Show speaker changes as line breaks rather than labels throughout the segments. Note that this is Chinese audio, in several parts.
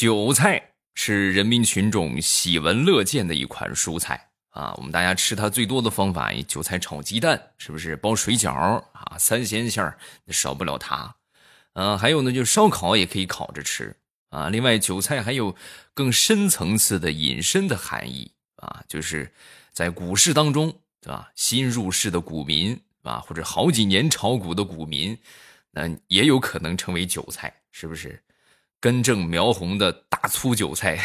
韭菜是人民群众喜闻乐见的一款蔬菜啊，我们大家吃它最多的方法，韭菜炒鸡蛋，是不是？包水饺啊，三鲜馅儿少不了它。嗯，还有呢，就烧烤也可以烤着吃啊。另外，韭菜还有更深层次的隐身的含义啊，就是在股市当中，对吧？新入市的股民啊，或者好几年炒股的股民，那也有可能成为韭菜，是不是？根正苗红的大粗韭菜，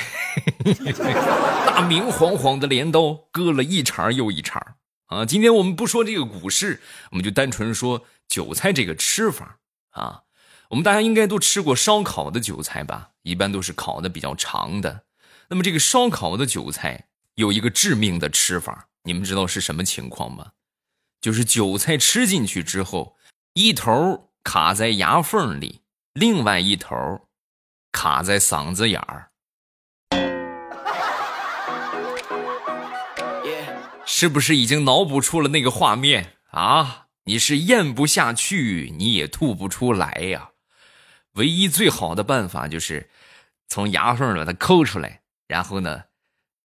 大明晃晃的镰刀割了一茬又一茬啊！今天我们不说这个股市，我们就单纯说韭菜这个吃法啊。我们大家应该都吃过烧烤的韭菜吧？一般都是烤的比较长的。那么这个烧烤的韭菜有一个致命的吃法，你们知道是什么情况吗？就是韭菜吃进去之后，一头卡在牙缝里，另外一头。卡在嗓子眼儿，是不是已经脑补出了那个画面啊？你是咽不下去，你也吐不出来呀。唯一最好的办法就是从牙缝把它抠出来，然后呢，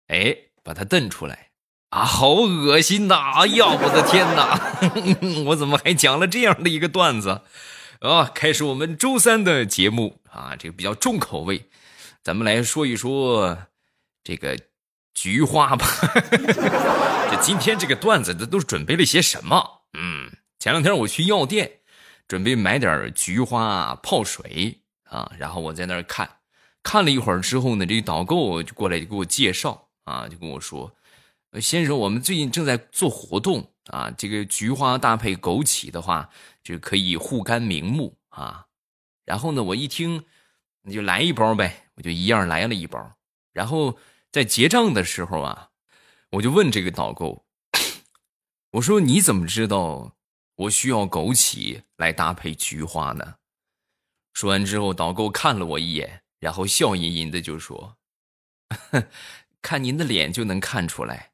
哎，把它瞪出来啊！好恶心呐！哎呀，我的天哪！我怎么还讲了这样的一个段子？啊，开始我们周三的节目啊，这个比较重口味，咱们来说一说这个菊花吧。这今天这个段子，这都准备了些什么？嗯，前两天我去药店，准备买点菊花泡水啊，然后我在那儿看，看了一会儿之后呢，这个导购就过来就给我介绍啊，就跟我说，先生，我们最近正在做活动啊，这个菊花搭配枸杞的话。就可以护肝明目啊，然后呢，我一听，你就来一包呗，我就一样来了一包。然后在结账的时候啊，我就问这个导购，我说你怎么知道我需要枸杞来搭配菊花呢？说完之后，导购看了我一眼，然后笑吟吟的就说：“ 看您的脸就能看出来。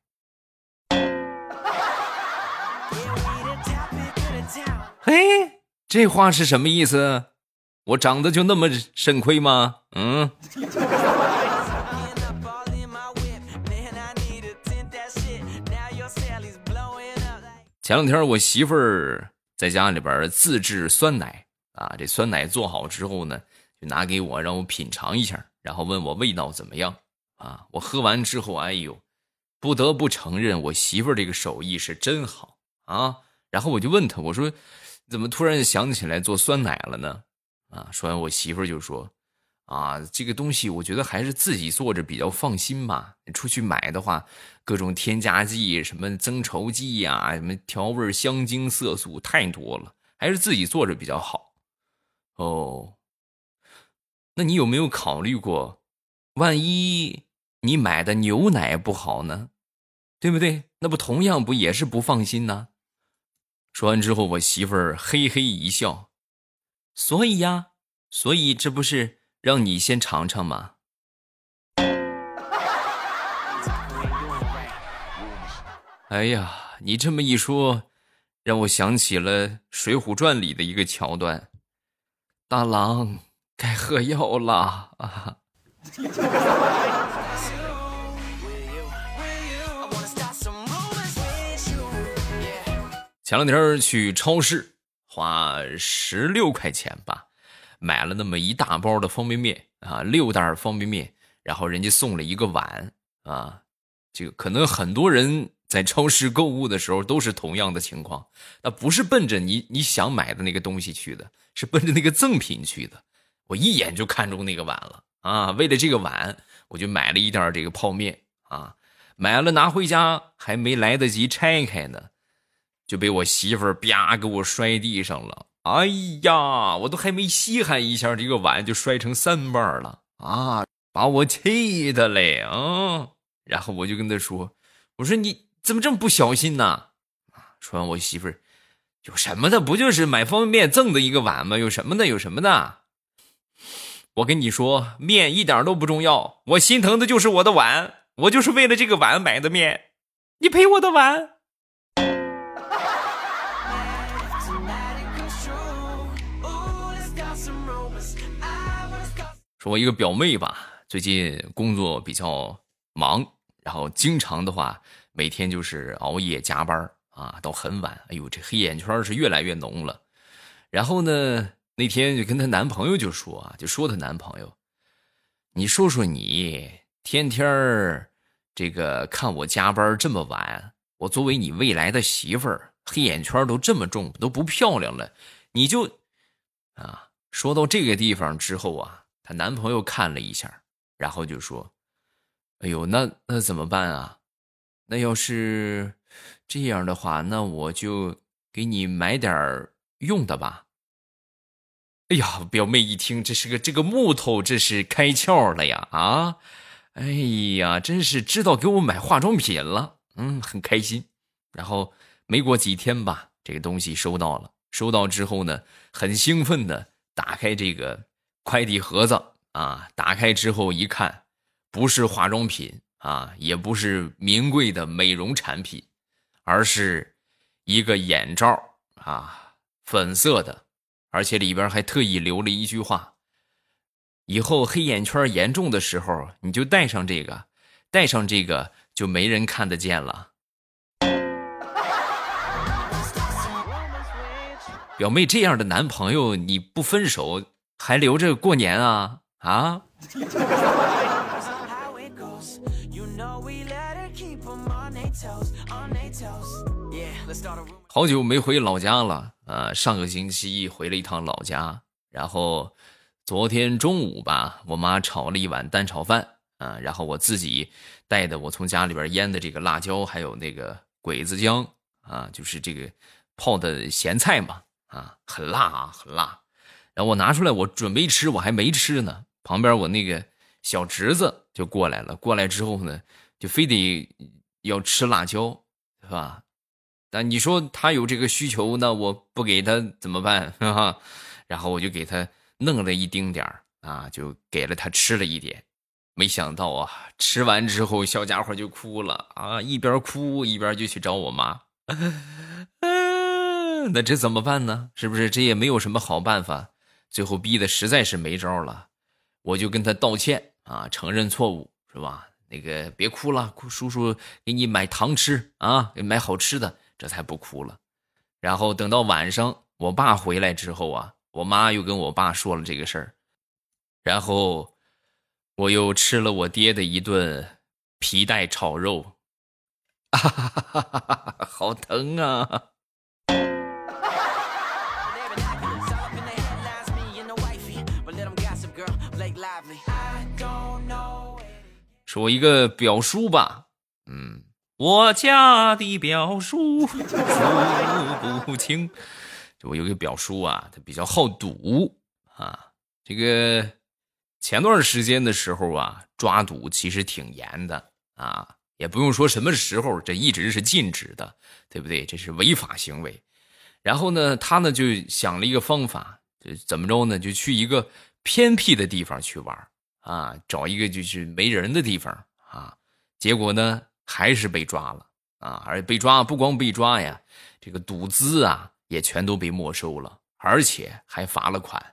”嘿，这话是什么意思？我长得就那么肾亏吗？嗯。前两天我媳妇儿在家里边自制酸奶啊，这酸奶做好之后呢，就拿给我让我品尝一下，然后问我味道怎么样啊？我喝完之后，哎呦，不得不承认我媳妇儿这个手艺是真好啊。然后我就问她，我说。怎么突然想起来做酸奶了呢？啊，说完我媳妇就说：“啊，这个东西我觉得还是自己做着比较放心嘛。你出去买的话，各种添加剂、什么增稠剂呀、什么调味香精、色素太多了，还是自己做着比较好。”哦，那你有没有考虑过，万一你买的牛奶不好呢？对不对？那不同样不也是不放心呢？说完之后，我媳妇儿嘿嘿一笑，所以呀，所以这不是让你先尝尝吗？哎呀，你这么一说，让我想起了《水浒传》里的一个桥段：大郎该喝药了啊！前两天去超市，花十六块钱吧，买了那么一大包的方便面啊，六袋方便面，然后人家送了一个碗啊。这个可能很多人在超市购物的时候都是同样的情况，那不是奔着你你想买的那个东西去的，是奔着那个赠品去的。我一眼就看中那个碗了啊，为了这个碗，我就买了一袋这个泡面啊，买了拿回家还没来得及拆开呢。就被我媳妇儿啪给我摔地上了，哎呀，我都还没稀罕一下，这个碗就摔成三瓣了啊！把我气的嘞啊！然后我就跟他说：“我说你怎么这么不小心呢？”说完，我媳妇儿有什么的？不就是买方便面赠的一个碗吗？有什么的？有什么的？我跟你说，面一点都不重要，我心疼的就是我的碗，我就是为了这个碗买的面，你赔我的碗。我一个表妹吧，最近工作比较忙，然后经常的话，每天就是熬夜加班啊，到很晚。哎呦，这黑眼圈是越来越浓了。然后呢，那天就跟她男朋友就说啊，就说她男朋友，你说说你，天天这个看我加班这么晚，我作为你未来的媳妇儿，黑眼圈都这么重，都不漂亮了，你就啊，说到这个地方之后啊，她男朋友看了一下。然后就说：“哎呦，那那怎么办啊？那要是这样的话，那我就给你买点用的吧。”哎呀，表妹一听，这是个这个木头，这是开窍了呀！啊，哎呀，真是知道给我买化妆品了，嗯，很开心。然后没过几天吧，这个东西收到了，收到之后呢，很兴奋的打开这个快递盒子。啊！打开之后一看，不是化妆品啊，也不是名贵的美容产品，而是一个眼罩啊，粉色的，而且里边还特意留了一句话：以后黑眼圈严重的时候，你就戴上这个，戴上这个就没人看得见了。表妹这样的男朋友，你不分手还留着过年啊？啊！好久没回老家了，呃，上个星期回了一趟老家，然后昨天中午吧，我妈炒了一碗蛋炒饭，啊，然后我自己带的我从家里边腌的这个辣椒，还有那个鬼子姜，啊，就是这个泡的咸菜嘛，啊，很辣啊，很辣。然后我拿出来，我准备吃，我还没吃呢。旁边我那个小侄子就过来了，过来之后呢，就非得要吃辣椒，是吧？但你说他有这个需求，那我不给他怎么办？哈哈，然后我就给他弄了一丁点儿啊，就给了他吃了一点。没想到啊，吃完之后小家伙就哭了啊，一边哭一边就去找我妈。那这怎么办呢？是不是这也没有什么好办法？最后逼的实在是没招了。我就跟他道歉啊，承认错误是吧？那个别哭了，叔叔给你买糖吃啊，给买好吃的，这才不哭了。然后等到晚上我爸回来之后啊，我妈又跟我爸说了这个事儿，然后我又吃了我爹的一顿皮带炒肉，哈哈哈哈哈，好疼啊！说一个表叔吧，嗯，我家的表叔数不清。我有个表叔啊，他比较好赌啊。这个前段时间的时候啊，抓赌其实挺严的啊，也不用说什么时候，这一直是禁止的，对不对？这是违法行为。然后呢，他呢就想了一个方法，就怎么着呢？就去一个偏僻的地方去玩。啊，找一个就是没人的地方啊，结果呢还是被抓了啊，而被抓不光被抓呀，这个赌资啊也全都被没收了，而且还罚了款，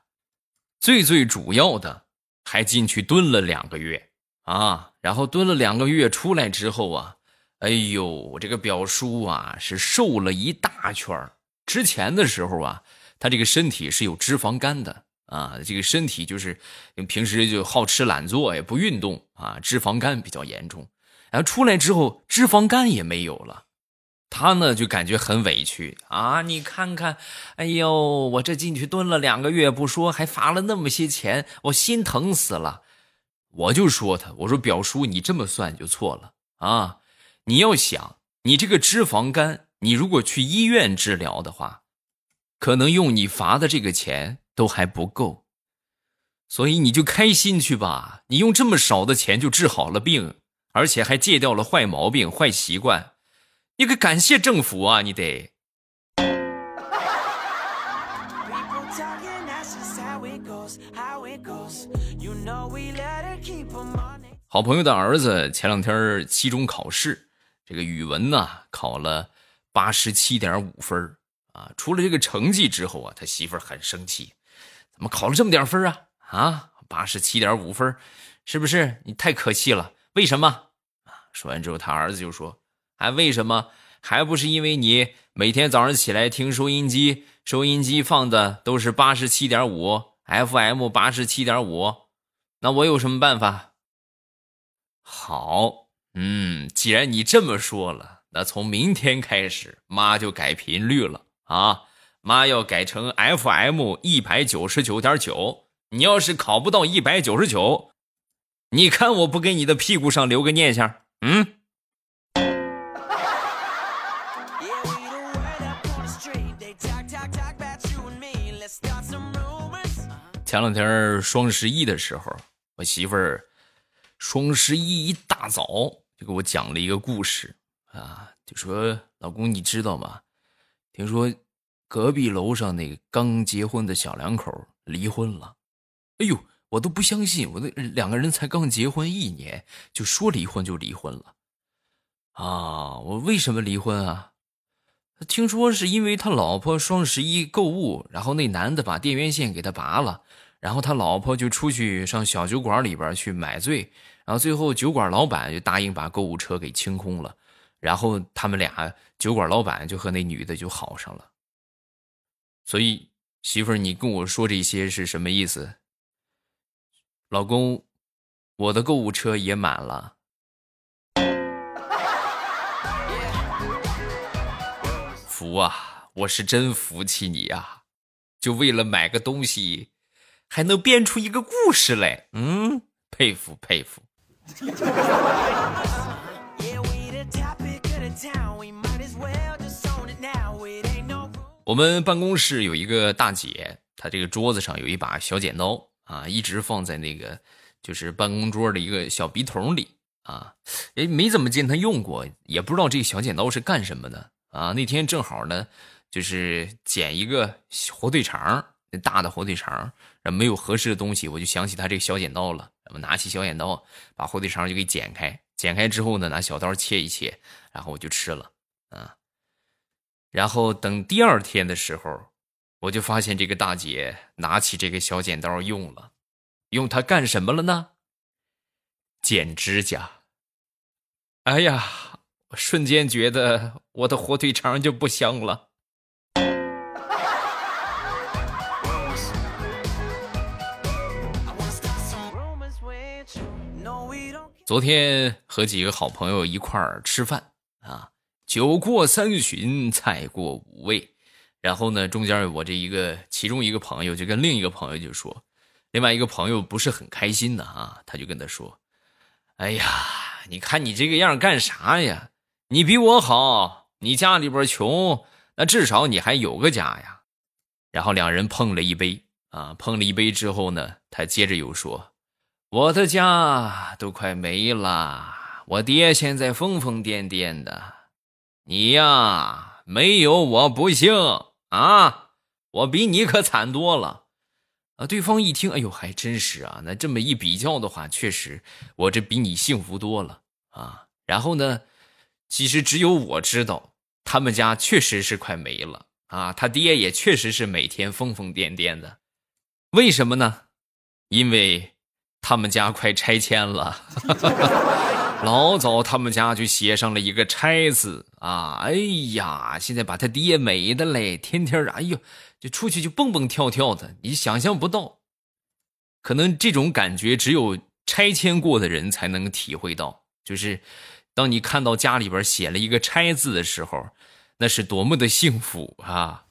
最最主要的还进去蹲了两个月啊，然后蹲了两个月出来之后啊，哎呦，我这个表叔啊是瘦了一大圈之前的时候啊，他这个身体是有脂肪肝的。啊，这个身体就是平时就好吃懒做，也不运动啊，脂肪肝比较严重。然后出来之后，脂肪肝也没有了，他呢就感觉很委屈啊！你看看，哎呦，我这进去蹲了两个月不说，还罚了那么些钱，我心疼死了。我就说他，我说表叔，你这么算就错了啊！你要想，你这个脂肪肝，你如果去医院治疗的话，可能用你罚的这个钱。都还不够，所以你就开心去吧。你用这么少的钱就治好了病，而且还戒掉了坏毛病、坏习惯，你可感谢政府啊！你得。好朋友的儿子前两天期中考试，这个语文呢考了八十七点五分啊。出了这个成绩之后啊，他媳妇儿很生气。怎么考了这么点分啊？啊，八十七点五分，是不是？你太可气了，为什么？说完之后，他儿子就说：“还为什么？还不是因为你每天早上起来听收音机，收音机放的都是八十七点五 FM，八十七点五。那我有什么办法？好，嗯，既然你这么说了，那从明天开始，妈就改频率了啊，妈要改成 FM 一百九十九点九。你要是考不到一百九十九，你看我不给你的屁股上留个念想？”嗯，前两天双十一的时候，我媳妇儿双十一一大早就给我讲了一个故事啊，就说：“老公，你知道吗？听说隔壁楼上那个刚结婚的小两口离婚了。”哎呦！我都不相信，我那两个人才刚结婚一年，就说离婚就离婚了，啊！我为什么离婚啊？听说是因为他老婆双十一购物，然后那男的把电源线给他拔了，然后他老婆就出去上小酒馆里边去买醉，然后最后酒馆老板就答应把购物车给清空了，然后他们俩酒馆老板就和那女的就好上了。所以媳妇儿，你跟我说这些是什么意思？老公，我的购物车也满了。服啊，我是真服气你呀！就为了买个东西，还能编出一个故事来，嗯，佩服佩服。我们办公室有一个大姐，她这个桌子上有一把小剪刀。啊，一直放在那个就是办公桌的一个小笔筒里啊，哎，没怎么见她用过，也不知道这个小剪刀是干什么的啊。那天正好呢，就是剪一个火腿肠，那大的火腿肠，然后没有合适的东西，我就想起她这个小剪刀了。我拿起小剪刀，把火腿肠就给剪开，剪开之后呢，拿小刀切一切，然后我就吃了啊。然后等第二天的时候。我就发现这个大姐拿起这个小剪刀用了，用它干什么了呢？剪指甲。哎呀，瞬间觉得我的火腿肠就不香了。昨天和几个好朋友一块儿吃饭啊，酒过三巡，菜过五味。然后呢，中间我这一个其中一个朋友就跟另一个朋友就说，另外一个朋友不是很开心的啊，他就跟他说：“哎呀，你看你这个样干啥呀？你比我好，你家里边穷，那至少你还有个家呀。”然后两人碰了一杯啊，碰了一杯之后呢，他接着又说：“我的家都快没了，我爹现在疯疯癫癫的，你呀，没有我不幸。”啊，我比你可惨多了，啊！对方一听，哎呦，还真是啊。那这么一比较的话，确实我这比你幸福多了啊。然后呢，其实只有我知道，他们家确实是快没了啊。他爹也确实是每天疯疯癫癫的，为什么呢？因为他们家快拆迁了。老早他们家就写上了一个拆字啊！哎呀，现在把他爹美的嘞，天天哎呦，就出去就蹦蹦跳跳的，你想象不到。可能这种感觉只有拆迁过的人才能体会到，就是当你看到家里边写了一个拆字的时候，那是多么的幸福啊！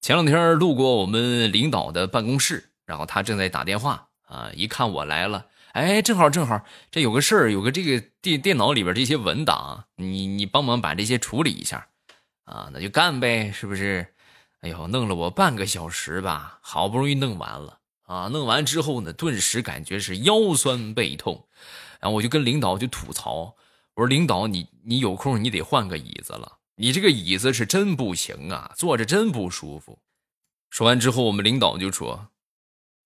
前两天路过我们领导的办公室。然后他正在打电话啊，一看我来了，哎，正好正好，这有个事儿，有个这个电电脑里边这些文档，你你帮忙把这些处理一下，啊，那就干呗，是不是？哎呦，弄了我半个小时吧，好不容易弄完了啊，弄完之后呢，顿时感觉是腰酸背痛，然后我就跟领导就吐槽，我说领导，你你有空你得换个椅子了，你这个椅子是真不行啊，坐着真不舒服。说完之后，我们领导就说。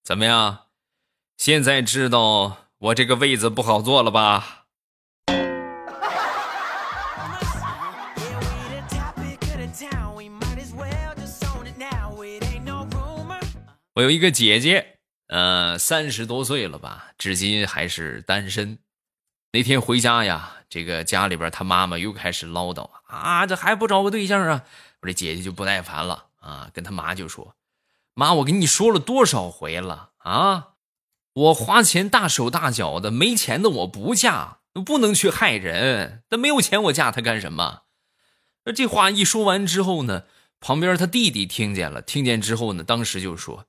怎么样？现在知道我这个位子不好坐了吧？我有一个姐姐，呃，三十多岁了吧，至今还是单身。那天回家呀，这个家里边她妈妈又开始唠叨啊，这还不找个对象啊？我这姐姐就不耐烦了啊，跟她妈就说：“妈，我跟你说了多少回了啊？我花钱大手大脚的，没钱的我不嫁，不能去害人。那没有钱我嫁他干什么？”那这话一说完之后呢，旁边他弟弟听见了，听见之后呢，当时就说：“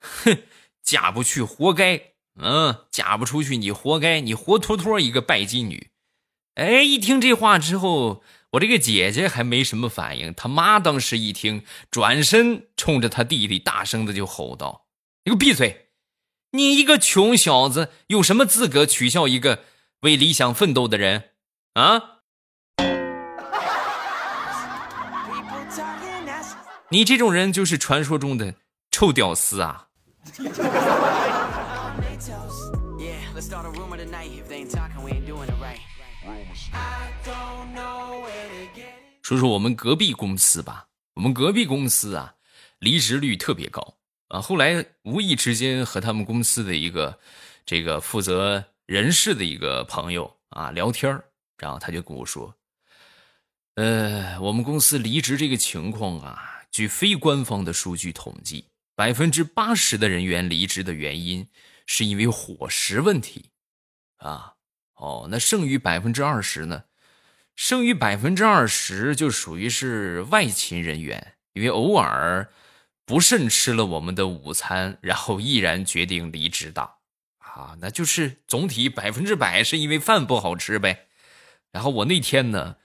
哼，嫁不去活该。”嗯，嫁不出去你活该，你活脱脱一个拜金女。哎，一听这话之后，我这个姐姐还没什么反应，他妈当时一听，转身冲着他弟弟大声的就吼道：“你给我闭嘴！你一个穷小子，有什么资格取笑一个为理想奋斗的人？啊？你这种人就是传说中的臭屌丝啊！”说说我们隔壁公司吧，我们隔壁公司啊，离职率特别高啊。后来无意之间和他们公司的一个这个负责人事的一个朋友啊聊天然后他就跟我说：“呃，我们公司离职这个情况啊，据非官方的数据统计，百分之八十的人员离职的原因是因为伙食问题。”啊，哦，那剩余百分之二十呢？剩余百分之二十就属于是外勤人员，因为偶尔不慎吃了我们的午餐，然后毅然决定离职的。啊，那就是总体百分之百是因为饭不好吃呗。然后我那天呢，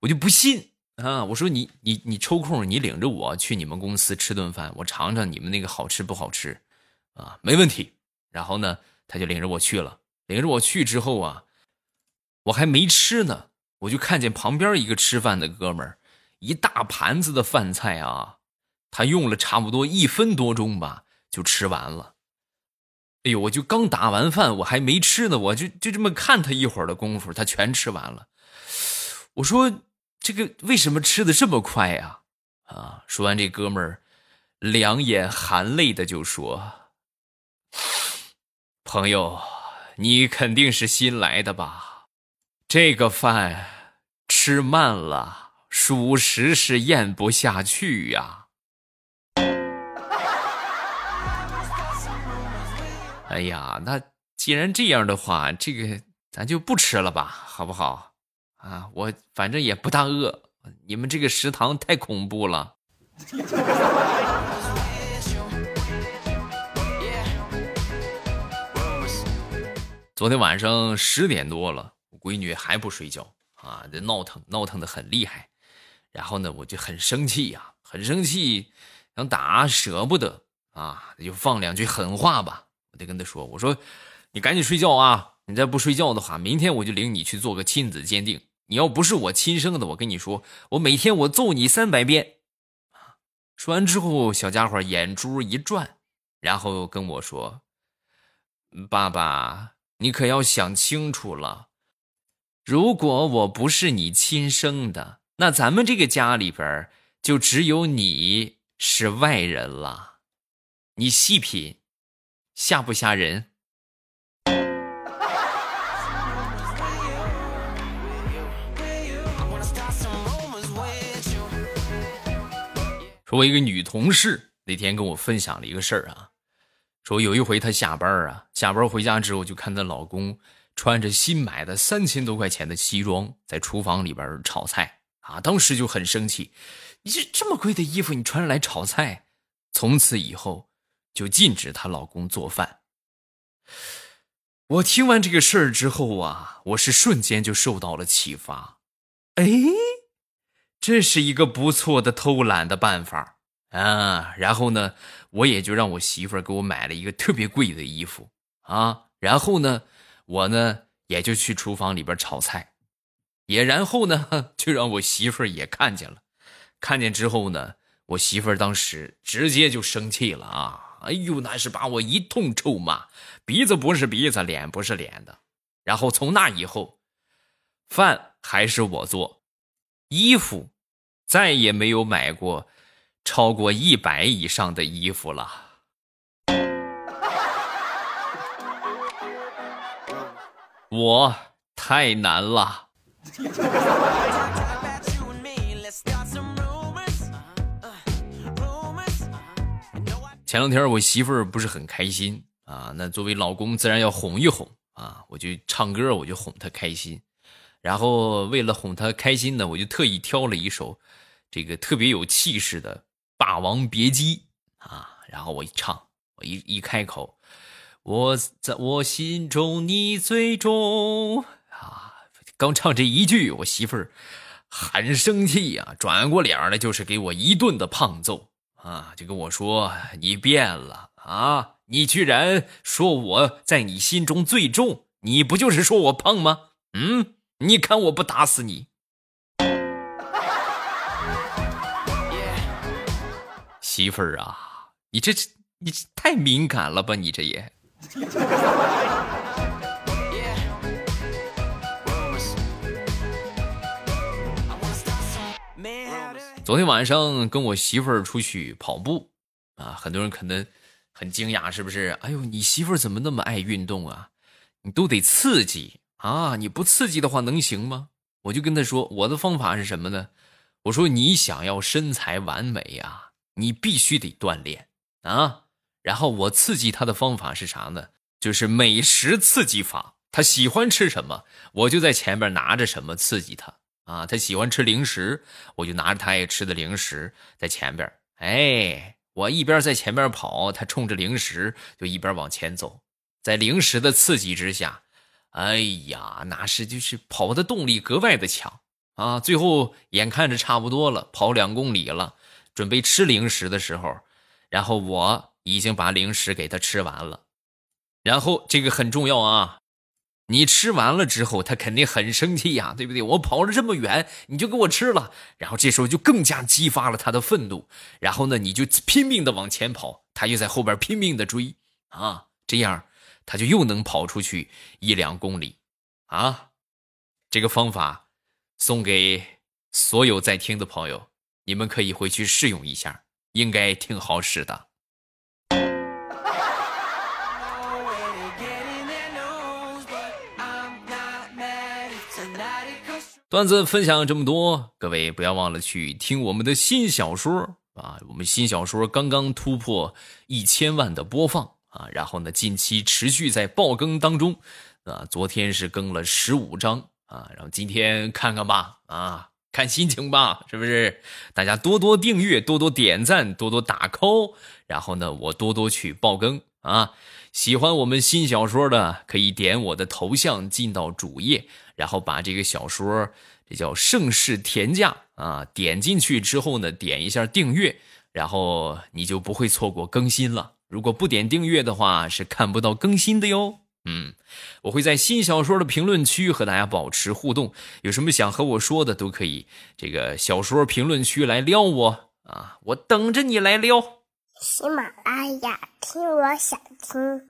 我就不信啊，我说你你你抽空你领着我去你们公司吃顿饭，我尝尝你们那个好吃不好吃，啊，没问题。然后呢，他就领着我去了。领着我去之后啊，我还没吃呢，我就看见旁边一个吃饭的哥们儿，一大盘子的饭菜啊，他用了差不多一分多钟吧，就吃完了。哎呦，我就刚打完饭，我还没吃呢，我就就这么看他一会儿的功夫，他全吃完了。我说这个为什么吃的这么快呀？啊，说完这哥们儿两眼含泪的就说：“朋友。”你肯定是新来的吧？这个饭吃慢了，属实是咽不下去呀。哎呀，那既然这样的话，这个咱就不吃了吧，好不好？啊，我反正也不大饿。你们这个食堂太恐怖了。昨天晚上十点多了，我闺女还不睡觉啊，这闹腾闹腾的很厉害。然后呢，我就很生气呀，很生气，想打舍不得啊，就放两句狠话吧。我得跟他说：“我说，你赶紧睡觉啊！你再不睡觉的话，明天我就领你去做个亲子鉴定。你要不是我亲生的，我跟你说，我每天我揍你三百遍。”说完之后，小家伙眼珠一转，然后跟我说：“爸爸。”你可要想清楚了，如果我不是你亲生的，那咱们这个家里边就只有你是外人了。你细品，吓不吓人？说，我一个女同事那天跟我分享了一个事儿啊。说有一回她下班啊，下班回家之后就看她老公穿着新买的三千多块钱的西装在厨房里边炒菜啊，当时就很生气，你这这么贵的衣服你穿着来炒菜，从此以后就禁止她老公做饭。我听完这个事儿之后啊，我是瞬间就受到了启发，哎，这是一个不错的偷懒的办法啊，然后呢？我也就让我媳妇给我买了一个特别贵的衣服啊，然后呢，我呢也就去厨房里边炒菜，也然后呢就让我媳妇儿也看见了，看见之后呢，我媳妇儿当时直接就生气了啊，哎呦，那是把我一通臭骂，鼻子不是鼻子，脸不是脸的，然后从那以后，饭还是我做，衣服再也没有买过。超过一百以上的衣服了。我太难了。前两天我媳妇儿不是很开心啊，那作为老公自然要哄一哄啊，我就唱歌，我就哄她开心。然后为了哄她开心呢，我就特意挑了一首这个特别有气势的《霸王别姬》啊，然后我一唱，我一一开口，我在我心中你最重啊，刚唱这一句，我媳妇儿很生气呀，转过脸来就是给我一顿的胖揍。啊，就跟我说你变了啊！你居然说我在你心中最重，你不就是说我胖吗？嗯，你看我不打死你！媳妇儿啊，你这你这太敏感了吧？你这也。昨天晚上跟我媳妇儿出去跑步，啊，很多人可能很惊讶，是不是？哎呦，你媳妇儿怎么那么爱运动啊？你都得刺激啊！你不刺激的话能行吗？我就跟她说，我的方法是什么呢？我说你想要身材完美呀，你必须得锻炼啊。然后我刺激他的方法是啥呢？就是美食刺激法。他喜欢吃什么，我就在前面拿着什么刺激他。啊，他喜欢吃零食，我就拿着他爱吃的零食在前边哎，我一边在前边跑，他冲着零食就一边往前走。在零食的刺激之下，哎呀，那是就是跑的动力格外的强啊！最后眼看着差不多了，跑两公里了，准备吃零食的时候，然后我已经把零食给他吃完了。然后这个很重要啊。你吃完了之后，他肯定很生气呀，对不对？我跑了这么远，你就给我吃了，然后这时候就更加激发了他的愤怒，然后呢，你就拼命的往前跑，他就在后边拼命的追，啊，这样他就又能跑出去一两公里，啊，这个方法送给所有在听的朋友，你们可以回去试用一下，应该挺好使的。段子分享这么多，各位不要忘了去听我们的新小说啊！我们新小说刚刚突破一千万的播放啊，然后呢，近期持续在爆更当中啊。昨天是更了十五章啊，然后今天看看吧啊，看心情吧，是不是？大家多多订阅，多多点赞，多多打 call，然后呢，我多多去爆更啊。喜欢我们新小说的，可以点我的头像进到主页。然后把这个小说，这叫盛世田价啊，点进去之后呢，点一下订阅，然后你就不会错过更新了。如果不点订阅的话，是看不到更新的哟。嗯，我会在新小说的评论区和大家保持互动，有什么想和我说的都可以，这个小说评论区来撩我啊，我等着你来撩。
喜马拉雅，听我想听。